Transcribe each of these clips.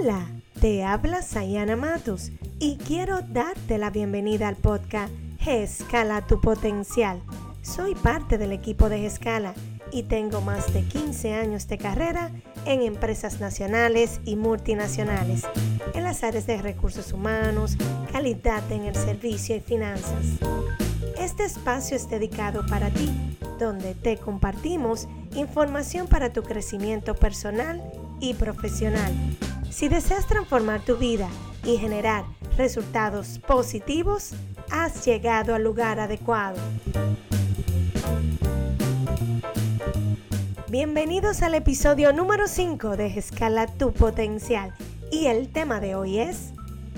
Hola, te habla Sayana Matos y quiero darte la bienvenida al podcast G-Escala tu potencial. Soy parte del equipo de G-Escala y tengo más de 15 años de carrera en empresas nacionales y multinacionales, en las áreas de recursos humanos, calidad en el servicio y finanzas. Este espacio es dedicado para ti, donde te compartimos información para tu crecimiento personal y profesional. Si deseas transformar tu vida y generar resultados positivos, has llegado al lugar adecuado. Bienvenidos al episodio número 5 de Escala tu potencial y el tema de hoy es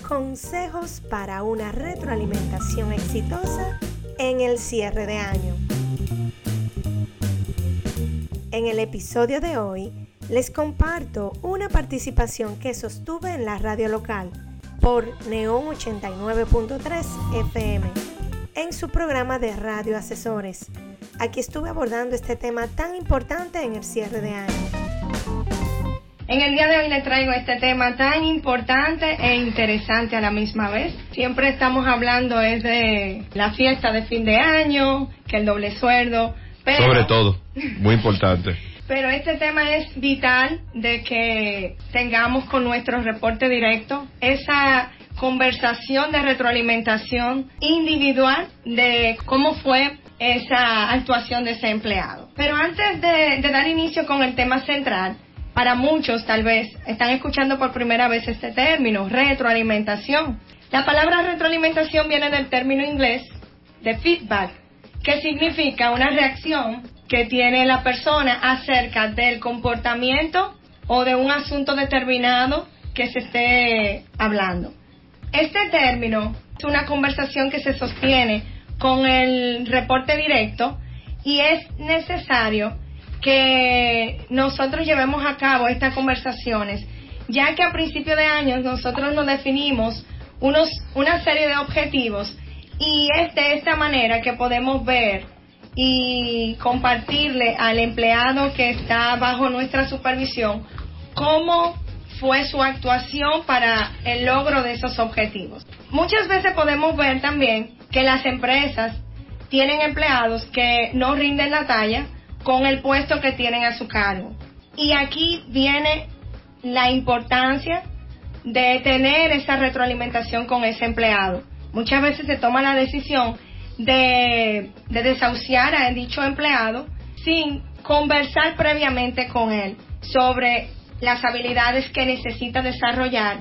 consejos para una retroalimentación exitosa en el cierre de año. En el episodio de hoy les comparto una participación que sostuve en la radio local por Neon 89.3 FM en su programa de radio asesores Aquí estuve abordando este tema tan importante en el cierre de año. En el día de hoy les traigo este tema tan importante e interesante a la misma vez. Siempre estamos hablando es de la fiesta de fin de año, que el doble sueldo. Pero, Sobre todo, muy importante. Pero este tema es vital de que tengamos con nuestro reporte directo esa conversación de retroalimentación individual de cómo fue esa actuación de ese empleado. Pero antes de, dar inicio con el tema central, para muchos tal vez están escuchando por primera vez este término, retroalimentación. La palabra retroalimentación viene del término inglés de feedback, que significa una reacción que tiene la persona acerca del comportamiento o de un asunto determinado que se esté hablando. Este término es una conversación que se sostiene con el reporte directo y es necesario que nosotros llevemos a cabo estas conversaciones, ya que a principio de año nosotros nos definimos unos, una serie de objetivos y es de esta manera que podemos ver y compartirle al empleado que está bajo nuestra supervisión cómo fue su actuación para el logro de esos objetivos. Muchas veces podemos ver también que las empresas tienen empleados que no rinden la talla con el puesto que tienen a su cargo. Y aquí viene la importancia de tener esa retroalimentación con ese empleado. Muchas veces se toma la decisión de, de desahuciar a dicho empleado sin conversar previamente con él sobre las habilidades que necesita desarrollar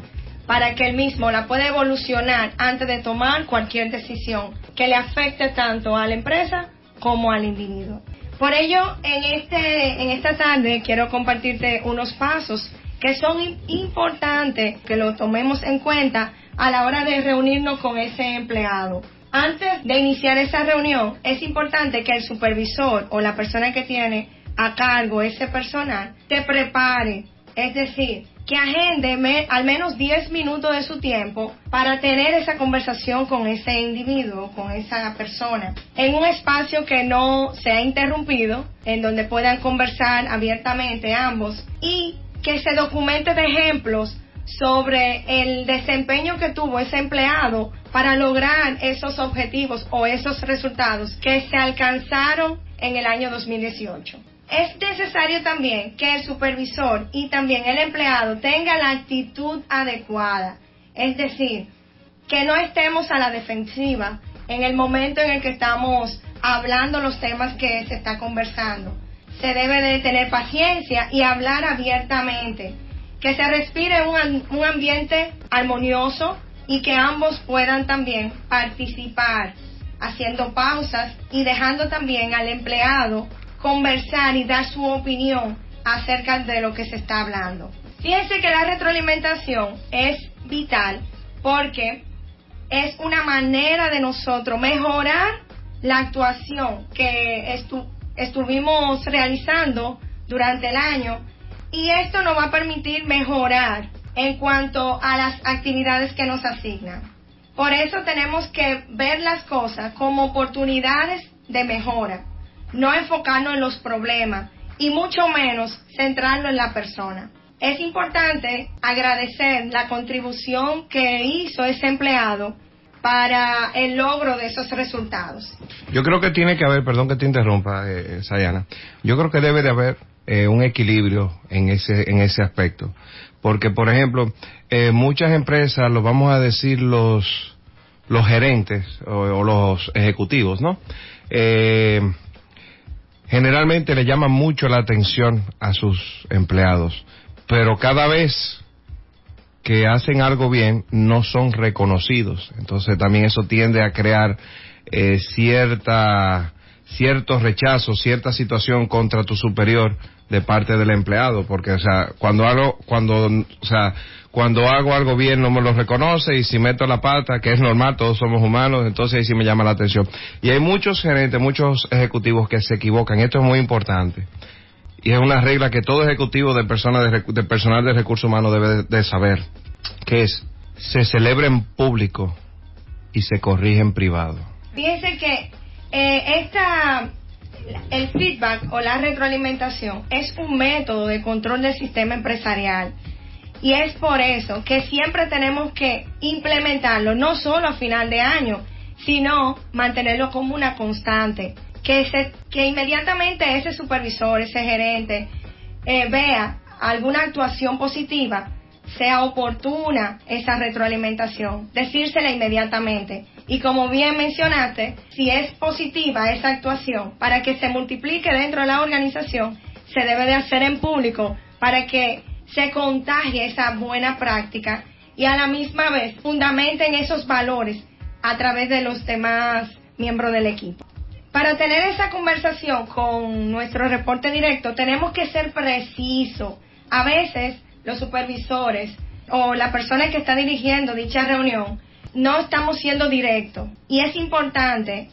para que él mismo la pueda evolucionar antes de tomar cualquier decisión que le afecte tanto a la empresa como al individuo. Por ello, en, este, en esta tarde quiero compartirte unos pasos que son importantes que lo tomemos en cuenta a la hora de reunirnos con ese empleado. Antes de iniciar esa reunión, es importante que el supervisor o la persona que tiene a cargo ese personal te prepare, es decir, que agende al menos 10 minutos de su tiempo para tener esa conversación con ese individuo, con esa persona, en un espacio que no sea interrumpido, en donde puedan conversar abiertamente ambos y que se documente de ejemplos sobre el desempeño que tuvo ese empleado para lograr esos objetivos o esos resultados que se alcanzaron en el año 2018 es necesario también que el supervisor y también el empleado tenga la actitud adecuada. Es decir, que no estemos a la defensiva en el momento en el que estamos hablando los temas que se está conversando. Se debe de tener paciencia y hablar abiertamente. Que se respire un, un ambiente armonioso y que ambos puedan también participar haciendo pausas y dejando también al empleado conversar y dar su opinión acerca de lo que se está hablando. Fíjense que la retroalimentación es vital porque es una manera de nosotros mejorar la actuación que estuvimos realizando durante el año y esto nos va a permitir mejorar en cuanto a las actividades que nos asignan. Por eso tenemos que ver las cosas como oportunidades de mejora no enfocarnos en los problemas y mucho menos centrarlo en la persona. es importante agradecer la contribución que hizo ese empleado para el logro de esos resultados. Yo creo que tiene que haber, perdón que te interrumpa, eh, eh Sayana, yo creo que debe de haber eh, un equilibrio en ese, en ese aspecto. Porque, por ejemplo, eh, muchas empresas, lo vamos a decir los, los gerentes o, los ejecutivos, ¿no? generalmente le llaman mucho la atención a sus empleados, pero cada vez que hacen algo bien no son reconocidos. Entonces también eso tiende a crear eh, cierta cierto rechazo, cierta situación contra tu superior de parte del empleado, porque o sea, cuando hago cuando o sea, cuando hago algo bien no me lo reconoce y si meto la pata, que es normal, todos somos humanos, entonces ahí sí me llama la atención. Y hay muchos gerentes, muchos ejecutivos que se equivocan, esto es muy importante. Y es una regla que todo ejecutivo de, personas de, personal de recursos humanos debe de, saber, que es, se celebra en público y se corrige en privado. Fíjense que eh, esta, el feedback o la retroalimentación es un método de control del sistema empresarial. Y es por eso que siempre tenemos que implementarlo, no solo a final de año, sino mantenerlo como una constante que, se, que inmediatamente ese supervisor, ese gerente, eh, vea alguna actuación positiva, sea oportuna esa retroalimentación, decírsela inmediatamente. Y como bien mencionaste, si es positiva esa actuación, para que se multiplique dentro de la organización, se debe de hacer en público para que se contagie esa buena práctica y a la misma vez fundamenten esos valores a través de los demás miembros del equipo. Para tener esa conversación con nuestro reporte directo tenemos que ser precisos. A veces los supervisores o la persona que está dirigiendo dicha reunión no estamos siendo directos y es importante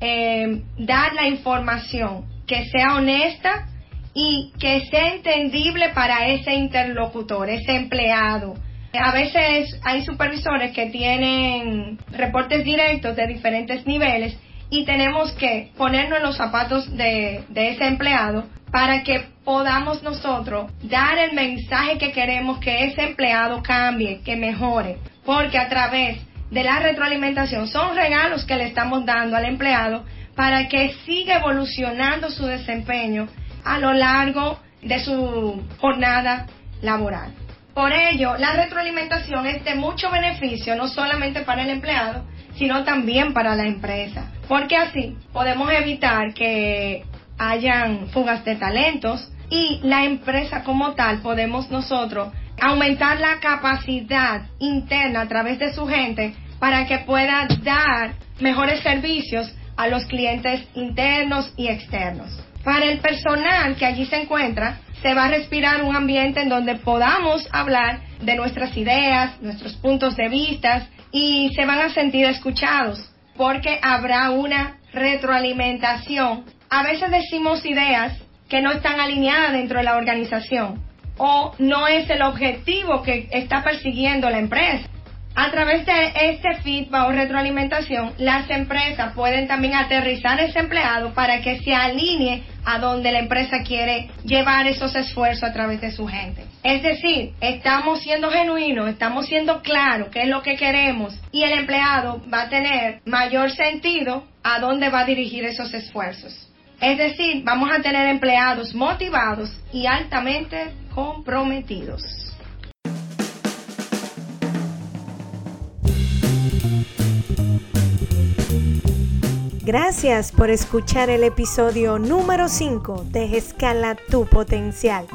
eh, dar la información que sea honesta y que sea entendible para ese interlocutor, ese empleado. A veces hay supervisores que tienen reportes directos de diferentes niveles y tenemos que ponernos en los zapatos de, ese empleado para que podamos nosotros dar el mensaje que queremos que ese empleado cambie, que mejore, porque a través de la retroalimentación son regalos que le estamos dando al empleado para que siga evolucionando su desempeño a lo largo de su jornada laboral. Por ello, la retroalimentación es de mucho beneficio, no solamente para el empleado, sino también para la empresa. Porque así podemos evitar que hayan fugas de talentos y la empresa como tal podemos nosotros aumentar la capacidad interna a través de su gente para que pueda dar mejores servicios a los clientes internos y externos. Para el personal que allí se encuentra, se va a respirar un ambiente en donde podamos hablar de nuestras ideas, nuestros puntos de vista y se van a sentir escuchados porque habrá una retroalimentación. A veces decimos ideas que no están alineadas dentro de la organización o no es el objetivo que está persiguiendo la empresa. A través de este feedback o retroalimentación, las empresas pueden también aterrizar a ese empleado para que se alinee a donde la empresa quiere llevar esos esfuerzos a través de su gente. Es decir, estamos siendo genuinos, estamos siendo claros qué es lo que queremos y el empleado va a tener mayor sentido a dónde va a dirigir esos esfuerzos. Es decir, vamos a tener empleados motivados y altamente comprometidos. Gracias por escuchar el episodio número 5 de Escala tu potencial.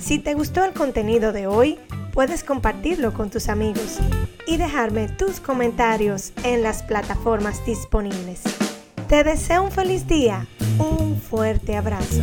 Si te gustó el contenido de hoy, puedes compartirlo con tus amigos y dejarme tus comentarios en las plataformas disponibles. Te deseo un feliz día, un fuerte abrazo.